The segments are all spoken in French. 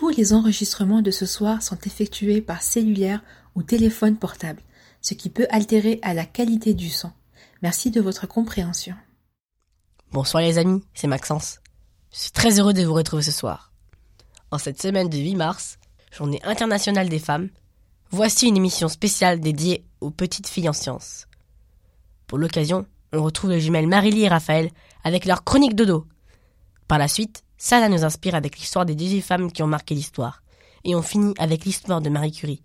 tous les enregistrements de ce soir sont effectués par cellulaire ou téléphone portable, ce qui peut altérer à la qualité du son. Merci de votre compréhension. Bonsoir les amis, c'est Maxence. Je suis très heureux de vous retrouver ce soir. En cette semaine du 8 mars, journée internationale des femmes, voici une émission spéciale dédiée aux petites filles en sciences. Pour l'occasion, on retrouve les jumelles Marily et Raphaël avec leur chronique dodo. Par la suite, Sana nous inspire avec l'histoire des 18 femmes qui ont marqué l'histoire. Et on finit avec l'histoire de Marie Curie.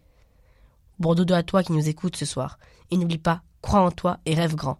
Bon dodo à toi qui nous écoutes ce soir. Et n'oublie pas, crois en toi et rêve grand.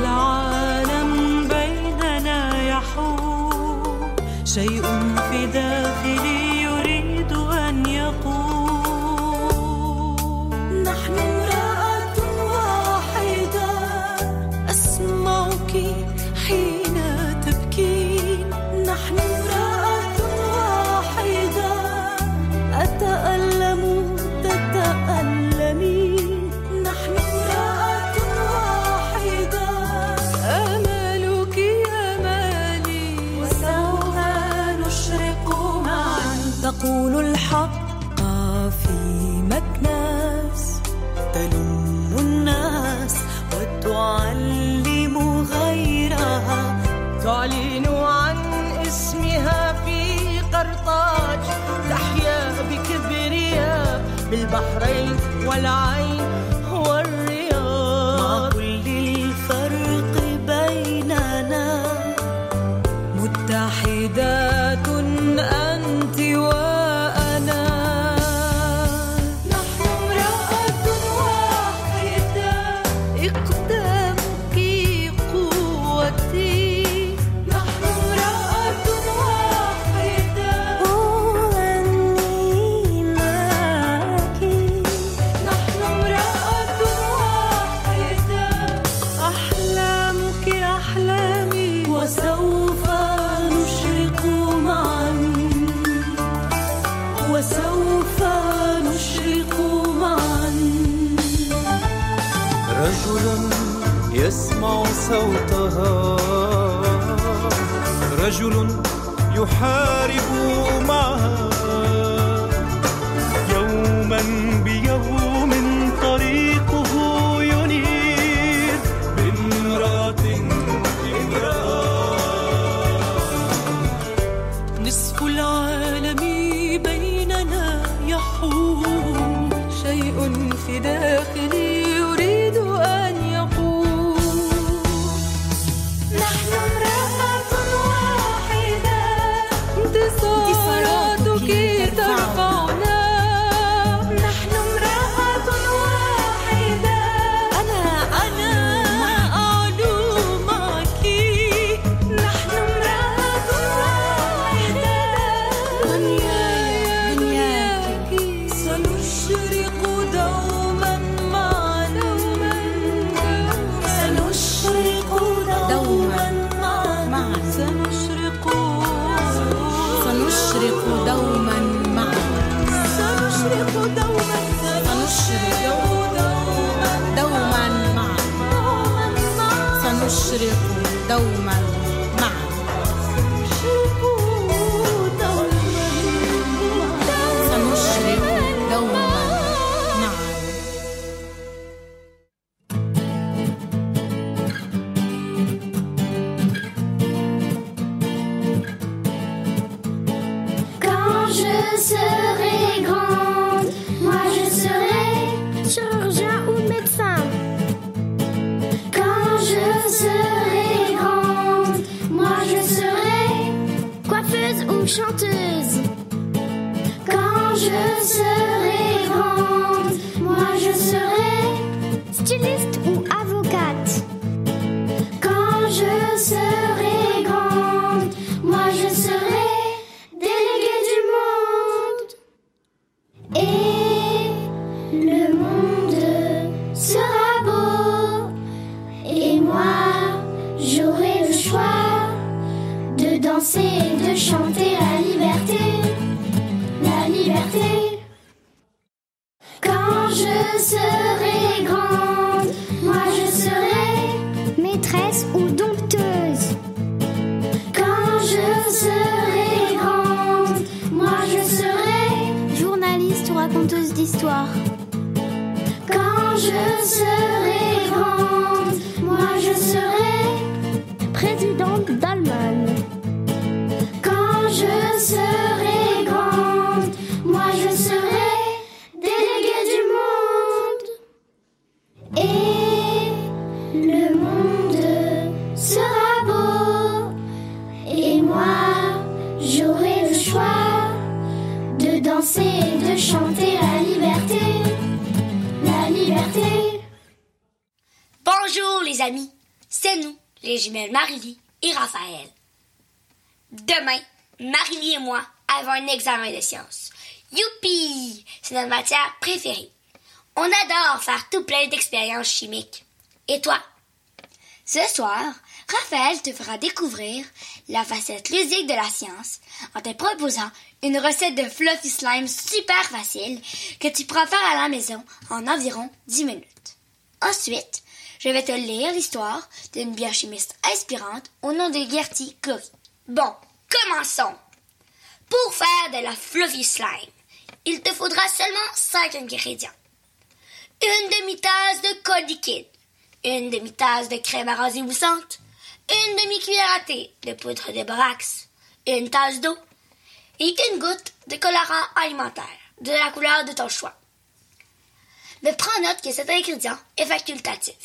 العالم بيننا يحول شيء la يسمع صوتها. رجل يحارب معها. يوما بيوم enchanté. Matière préférée. On adore faire tout plein d'expériences chimiques. Et toi? Ce soir, Raphaël te fera découvrir la facette ludique de la science en te proposant une recette de fluffy slime super facile que tu pourras faire à la maison en environ 10 minutes. Ensuite, je vais te lire l'histoire d'une biochimiste inspirante au nom de Gertie Curry. Bon, commençons. Pour faire de la fluffy slime, il te faudra seulement 5 ingrédients. Une demi-tasse de col liquide, une demi-tasse de crème arrosée moussante, une demi-cuillère à thé de poudre de borax, une tasse d'eau et une goutte de colorant alimentaire de la couleur de ton choix. Mais prends note que cet ingrédient est facultatif.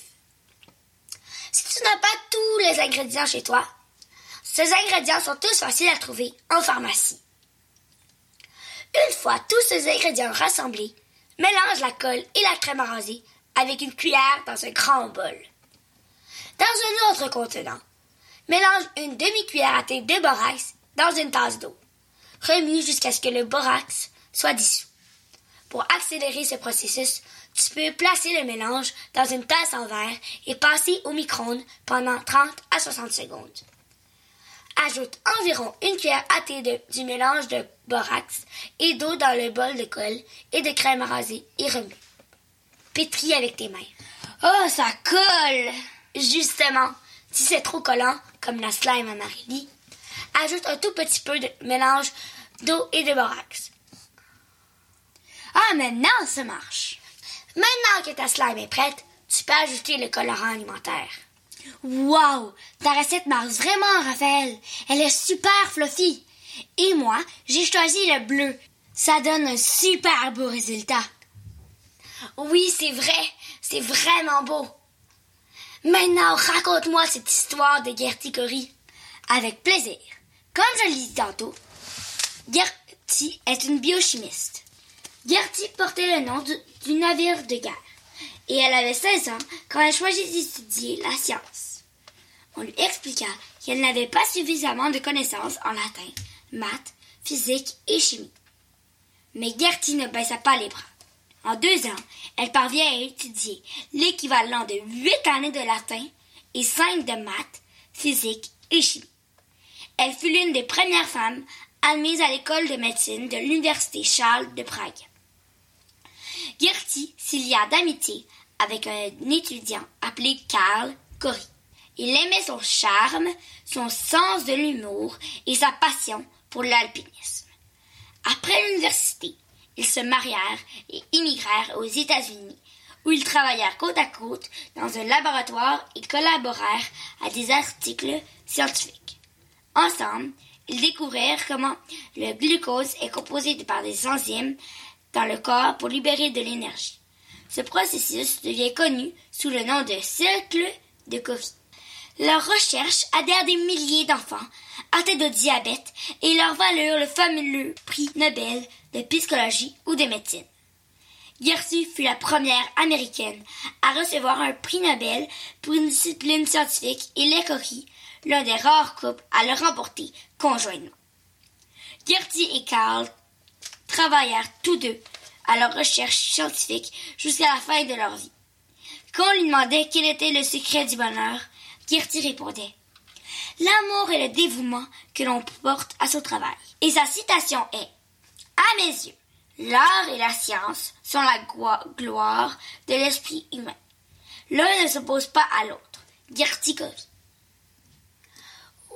Si tu n'as pas tous les ingrédients chez toi, ces ingrédients sont tous faciles à trouver en pharmacie. Une fois tous ces ingrédients rassemblés, mélange la colle et la crème arrosée avec une cuillère dans un grand bol. Dans un autre contenant, mélange une demi-cuillère à thé de borax dans une tasse d'eau. Remue jusqu'à ce que le borax soit dissous. Pour accélérer ce processus, tu peux placer le mélange dans une tasse en verre et passer au micro-ondes pendant 30 à 60 secondes. Ajoute environ une cuillère à thé de- du mélange de borax et d'eau dans le bol de colle et de crème arrosée et remue. Pétris avec tes mains. Oh, ça colle! Justement, si c'est trop collant, comme la slime à Marie-Lie, ajoute un tout petit peu de mélange d'eau et de borax. Ah, maintenant, ça marche. Maintenant que ta slime est prête, tu peux ajouter le colorant alimentaire. Wow! Ta recette marche vraiment, Raphaël. Elle est super fluffy. Et moi, j'ai choisi le bleu. Ça donne un super beau résultat. Oui, c'est vrai. C'est vraiment beau. Maintenant, raconte-moi cette histoire de Gertie Curry. Avec plaisir. Comme je l'ai dit tantôt, Gertie est une biochimiste. Gertie portait le nom du, du navire de guerre et elle avait 16 ans quand elle choisit d'étudier la science. On lui expliqua qu'elle n'avait pas suffisamment de connaissances en latin, maths, physique et chimie. Mais Gertie ne baissa pas les bras. En deux ans, elle parvient à étudier l'équivalent de huit années de latin et cinq de maths, physique et chimie. Elle fut l'une des premières femmes admises à l'école de médecine de l'Université Charles de Prague. Gertie s'y lia d'amitié avec un étudiant appelé Karl Corrie. Il aimait son charme, son sens de l'humour et sa passion pour l'alpinisme. Après l'université, ils se marièrent et immigrèrent aux États-Unis, où ils travaillèrent côte à côte dans un laboratoire et collaborèrent à des articles scientifiques. Ensemble, ils découvrirent comment le glucose est composé par des enzymes dans le corps pour libérer de l'énergie. Ce processus devient connu sous le nom de cercle de Covey. Leurs recherches aidèrent des milliers d'enfants atteints de diabète et leur valurent le fameux prix Nobel de psychologie ou de médecine. Gertie fut la première américaine à recevoir un prix Nobel pour une discipline scientifique et Lecory, l'un des rares couples à le remporter conjointement. Gertie et Carl travaillèrent tous deux à leur recherche scientifique jusqu'à la fin de leur vie. Quand on lui demandait quel était le secret du bonheur, Gertie répondait L'amour et le dévouement que l'on porte à son travail. Et sa citation est À mes yeux, l'art et la science sont la gloire de l'esprit humain. L'un ne s'oppose pas à l'autre. Gertie Curry.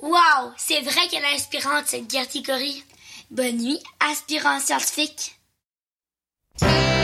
Wow, c'est vrai qu'elle est inspirante cette Gertie Curry. Bonne nuit, aspirant scientifique. Yeah.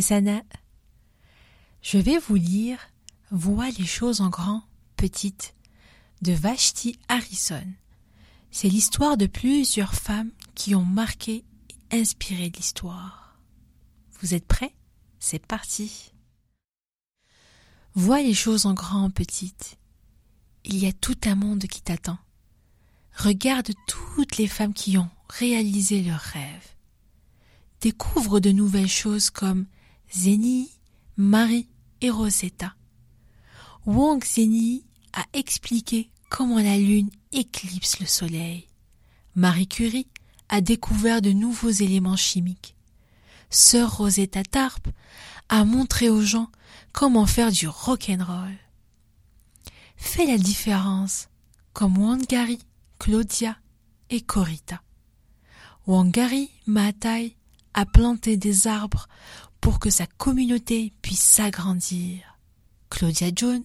Sana. Je vais vous lire Vois les choses en grand, petites de Vashti Harrison. C'est l'histoire de plusieurs femmes qui ont marqué et inspiré l'histoire. Vous êtes prêts? C'est parti. Vois les choses en grand, petites. Il y a tout un monde qui t'attend. Regarde toutes les femmes qui ont réalisé leurs rêves. Découvre de nouvelles choses comme Zénie, Marie et Rosetta. Wang Zénie a expliqué comment la lune éclipse le soleil. Marie Curie a découvert de nouveaux éléments chimiques. Sœur Rosetta Tarp a montré aux gens comment faire du rock'n'roll. Fais la différence, comme Wangari, Claudia et Corita. Wangari Maathai a planté des arbres pour que sa communauté puisse s'agrandir. Claudia Jones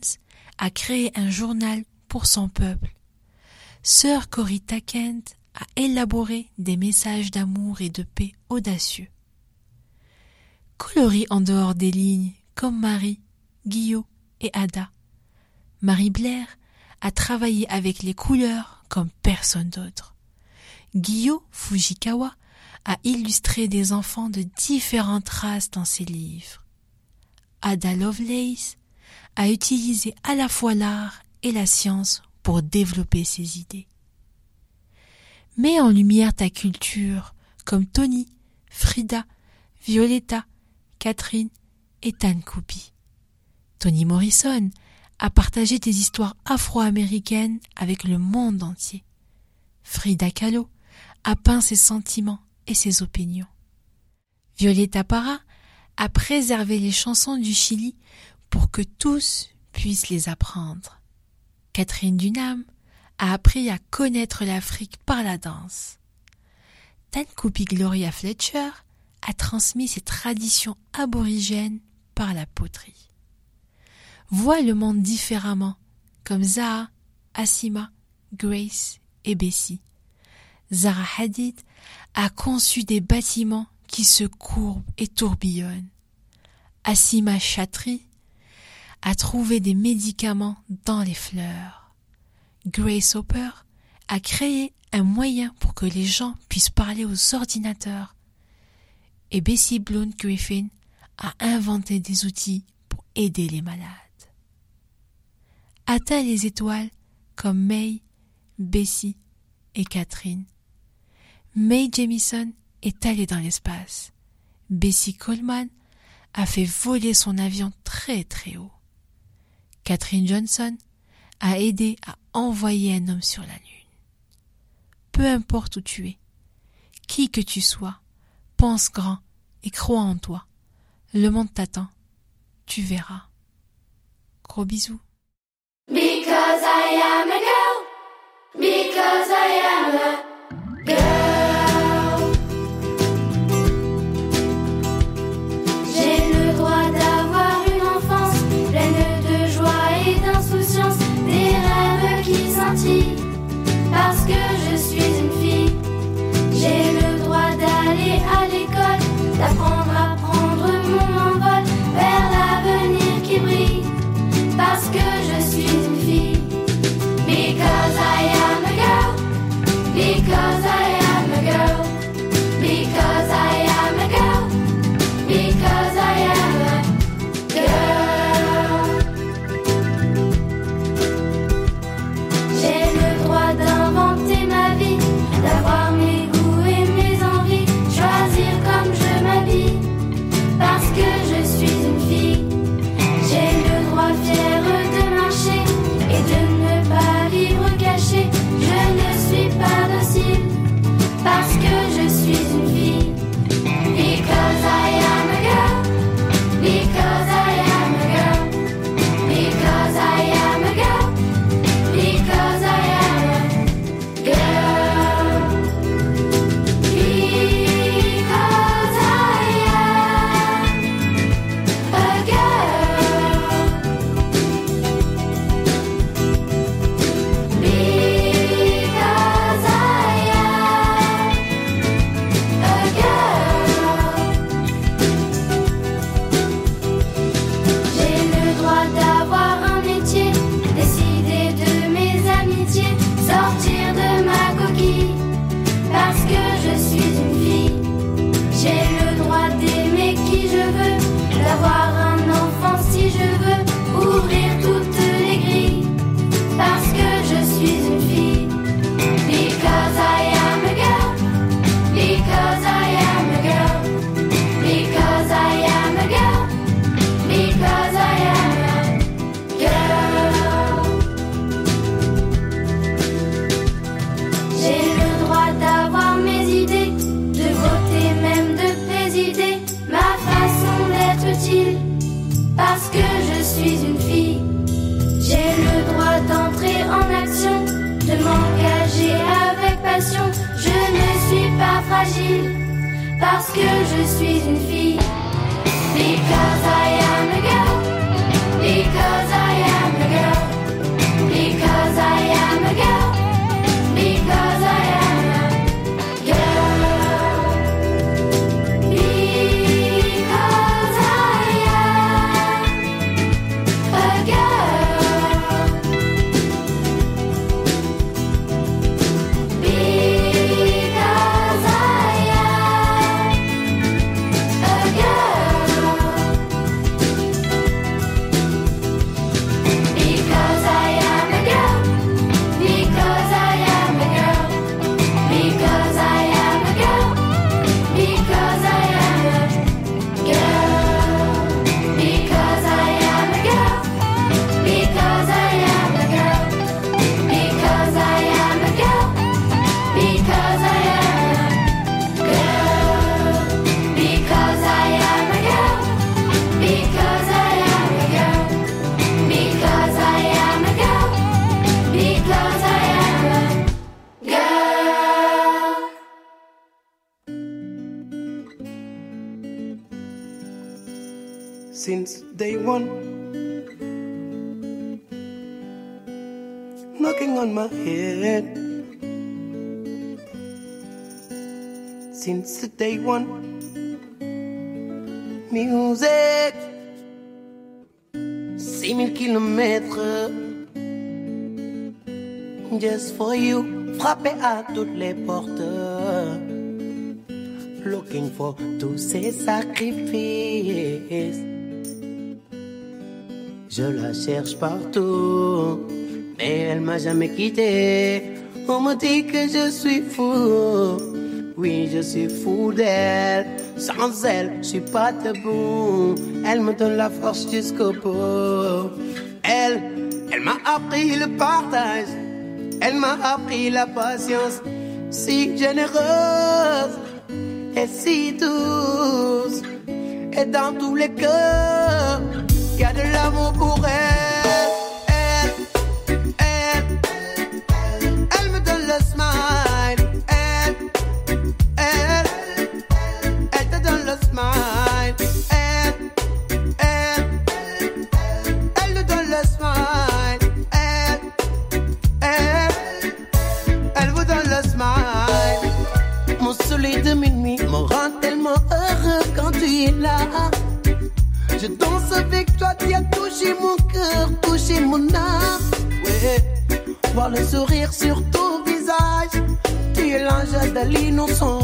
a créé un journal pour son peuple. Sœur Corita Kent a élaboré des messages d'amour et de paix audacieux. Coloris en dehors des lignes comme Marie, Guillaume et Ada. Marie Blair a travaillé avec les couleurs comme personne d'autre. Guillaume Fujikawa a illustré des enfants de différentes races dans ses livres. Ada Lovelace a utilisé à la fois l'art et la science pour développer ses idées. Mets en lumière ta culture comme Tony, Frida, Violetta, Catherine et Tan Coupi. Toni Morrison a partagé des histoires afro-américaines avec le monde entier. Frida Kahlo a peint ses sentiments et ses opinions. Violetta Parra a préservé les chansons du Chili pour que tous puissent les apprendre. Catherine Dunham a appris à connaître l'Afrique par la danse. Tankupi Gloria Fletcher a transmis ses traditions aborigènes par la poterie. Vois le monde différemment, comme Zaha, Asima, Grace et Bessie. Zara Hadid a conçu des bâtiments qui se courbent et tourbillonnent. Asima Chatri a trouvé des médicaments dans les fleurs. Grace Hopper a créé un moyen pour que les gens puissent parler aux ordinateurs. Et Bessie Blount Griffin a inventé des outils pour aider les malades. Atteint les étoiles comme May, Bessie et Catherine. May Jamison est allée dans l'espace. Bessie Coleman a fait voler son avion très très haut. Catherine Johnson a aidé à envoyer un homme sur la Lune. Peu importe où tu es, qui que tu sois, pense grand et crois en toi. Le monde t'attend. Tu verras. Gros bisous. knocking on my head. Since the day one, music, 6000 kilomètres, just for you, frappé à toutes les portes. Looking for tous ces sacrifices. Je la cherche partout elle m'a jamais quitté. On me dit que je suis fou, oui je suis fou d'elle. Sans elle, je suis pas debout. Elle me donne la force jusqu'au bout. Elle, elle m'a appris le partage, elle m'a appris la patience. Si généreuse et si douce, et dans tous les cœurs, il y a de l'amour pour elle. sourire sur ton visage. Tu es l'ange de l'innocent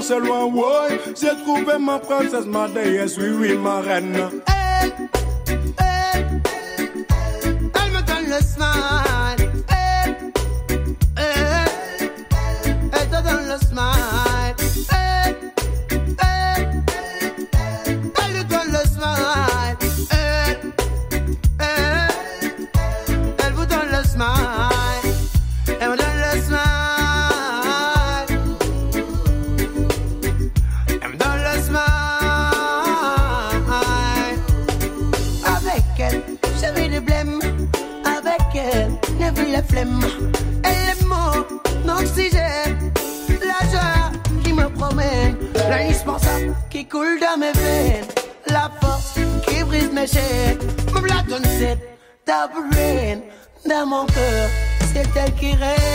C'est loin, ouais. J'ai trouvé ma princesse, ma déesse, oui, oui, ma reine. dans mon cœur, c'est elle qui règne.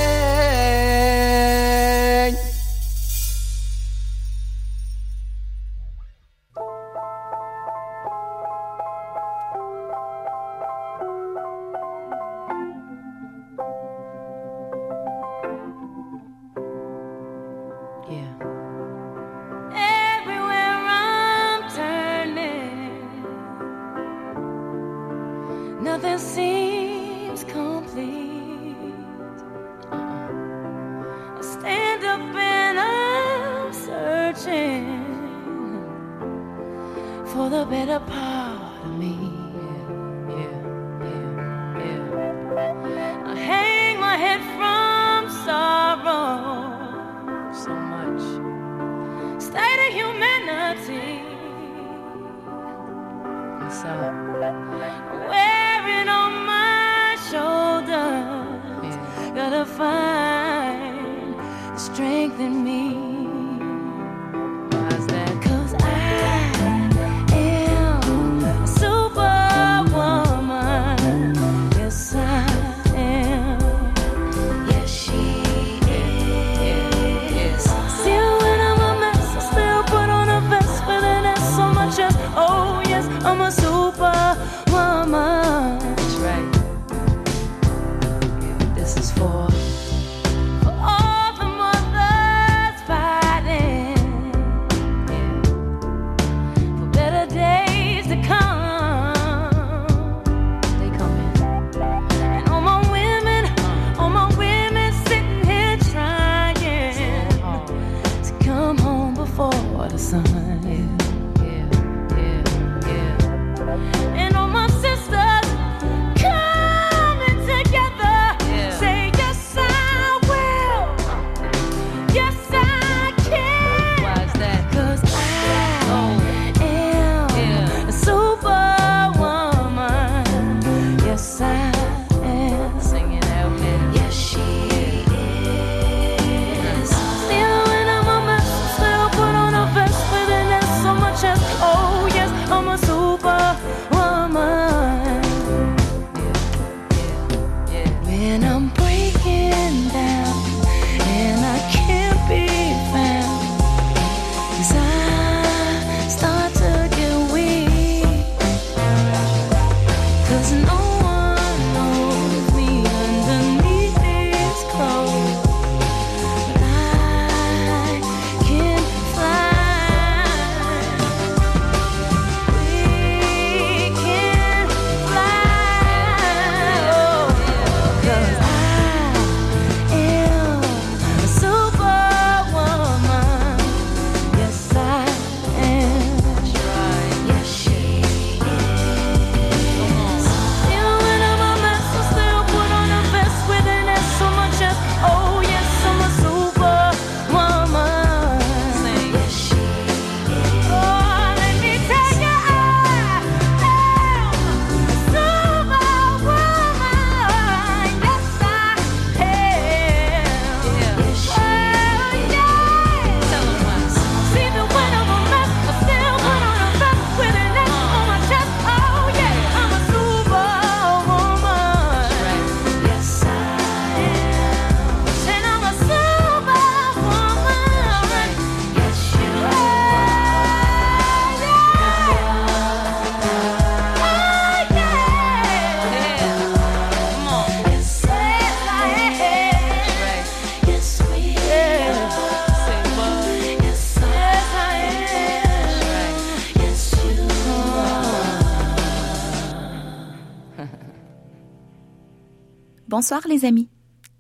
Bonsoir les amis,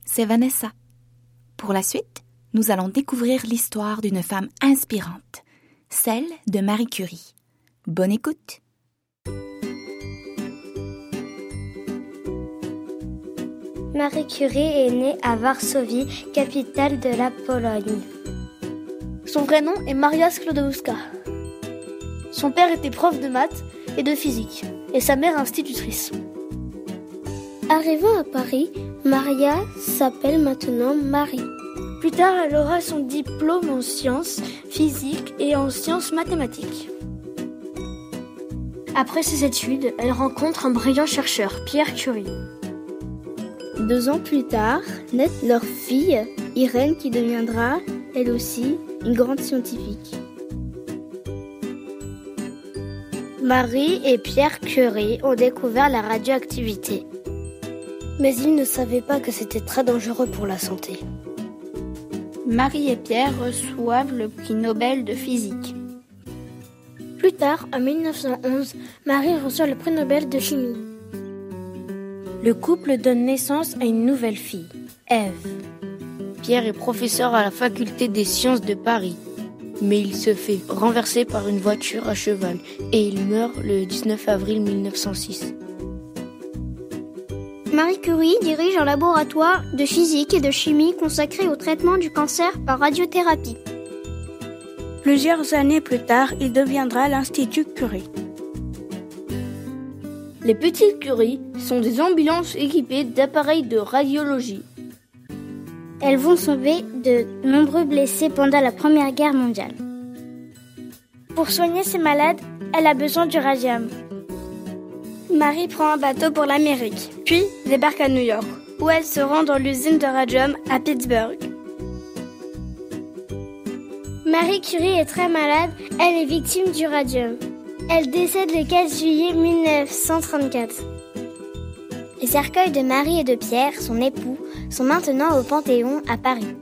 c'est Vanessa. Pour la suite, nous allons découvrir l'histoire d'une femme inspirante, celle de Marie Curie. Bonne écoute Marie Curie est née à Varsovie, capitale de la Pologne. Son vrai nom est Maria Sklodowska. Son père était prof de maths et de physique, et sa mère institutrice. Arrivant à Paris, Maria s'appelle maintenant Marie. Plus tard, elle aura son diplôme en sciences physiques et en sciences mathématiques. Après ses études, elle rencontre un brillant chercheur, Pierre Curie. Deux ans plus tard, naît leur fille, Irène, qui deviendra, elle aussi, une grande scientifique. Marie et Pierre Curie ont découvert la radioactivité. Mais ils ne savaient pas que c'était très dangereux pour la santé. Marie et Pierre reçoivent le prix Nobel de physique. Plus tard, en 1911, Marie reçoit le prix Nobel de chimie. Le couple donne naissance à une nouvelle fille, Ève. Pierre est professeur à la faculté des sciences de Paris, mais il se fait renverser par une voiture à cheval et il meurt le 19 avril 1906. Marie Curie dirige un laboratoire de physique et de chimie consacré au traitement du cancer par radiothérapie. Plusieurs années plus tard, il deviendra l'Institut Curie. Les petites Curie sont des ambulances équipées d'appareils de radiologie. Elles vont sauver de nombreux blessés pendant la Première Guerre mondiale. Pour soigner ces malades, elle a besoin du radium. Marie prend un bateau pour l'Amérique, puis débarque à New York, où elle se rend dans l'usine de radium à Pittsburgh. Marie Curie est très malade, elle est victime du radium. Elle décède le 4 juillet 1934. Les cercueils de Marie et de Pierre, son époux, sont maintenant au Panthéon à Paris.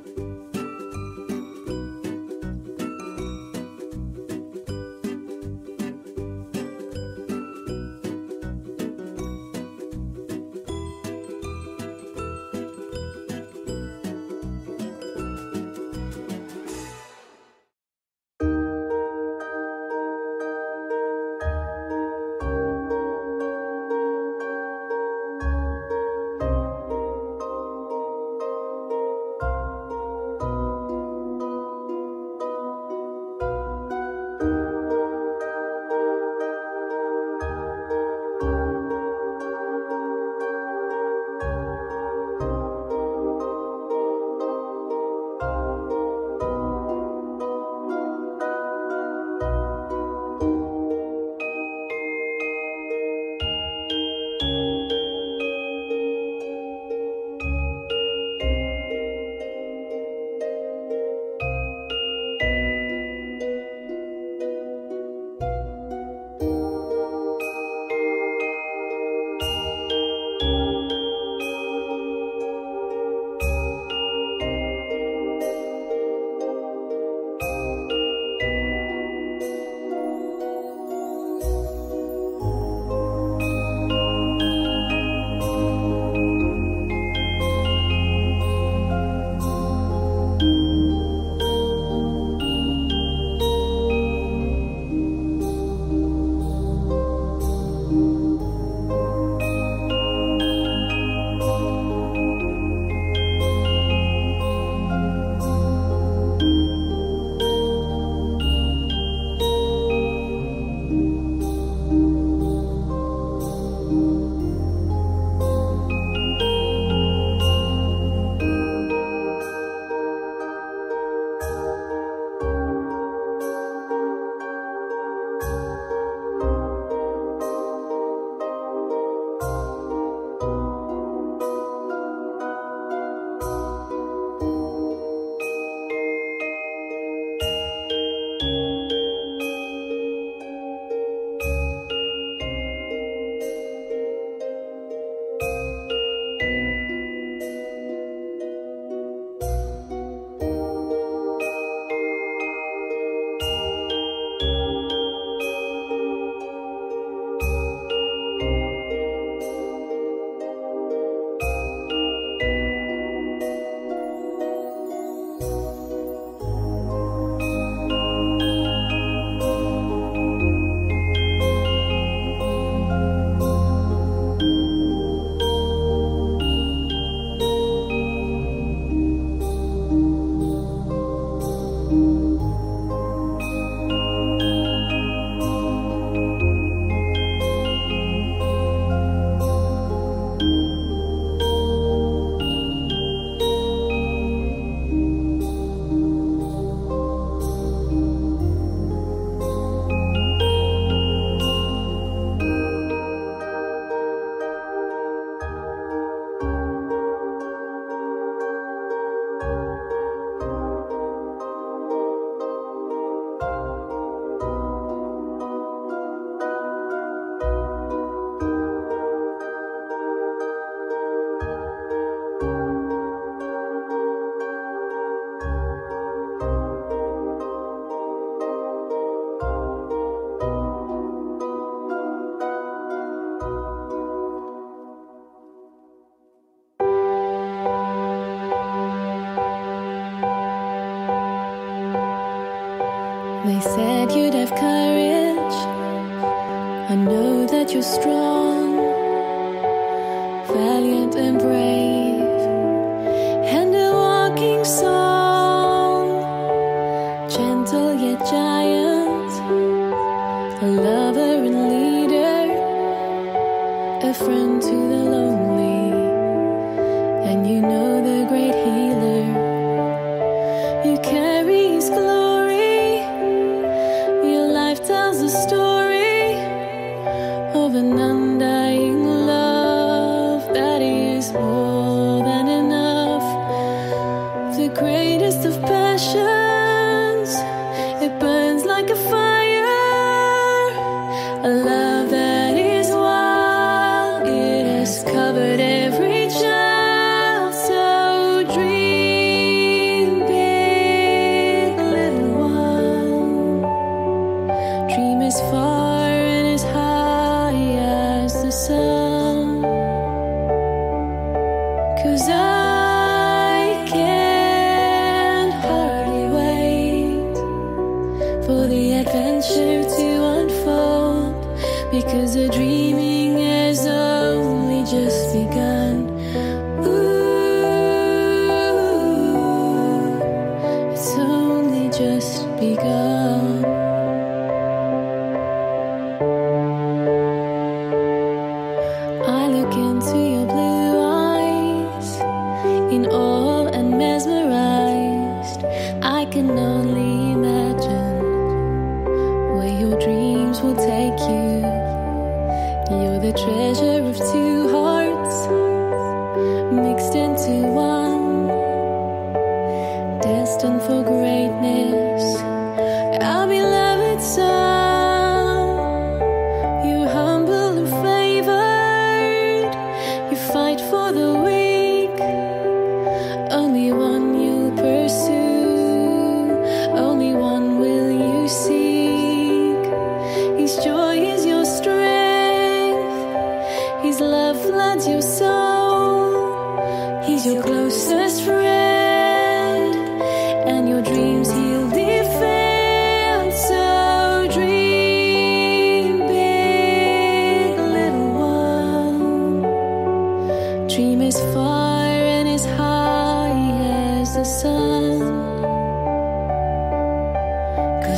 is far.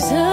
So.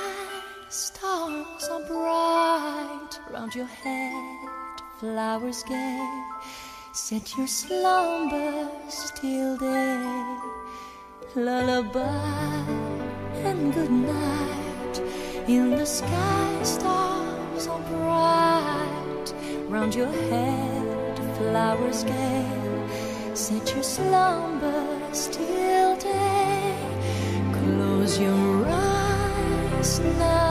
Stars are bright round your head, flowers gay, set your slumbers till day. Lullaby and good night. In the sky, stars are bright round your head, flowers gay, set your slumbers till day. Close your eyes now.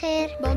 Maher.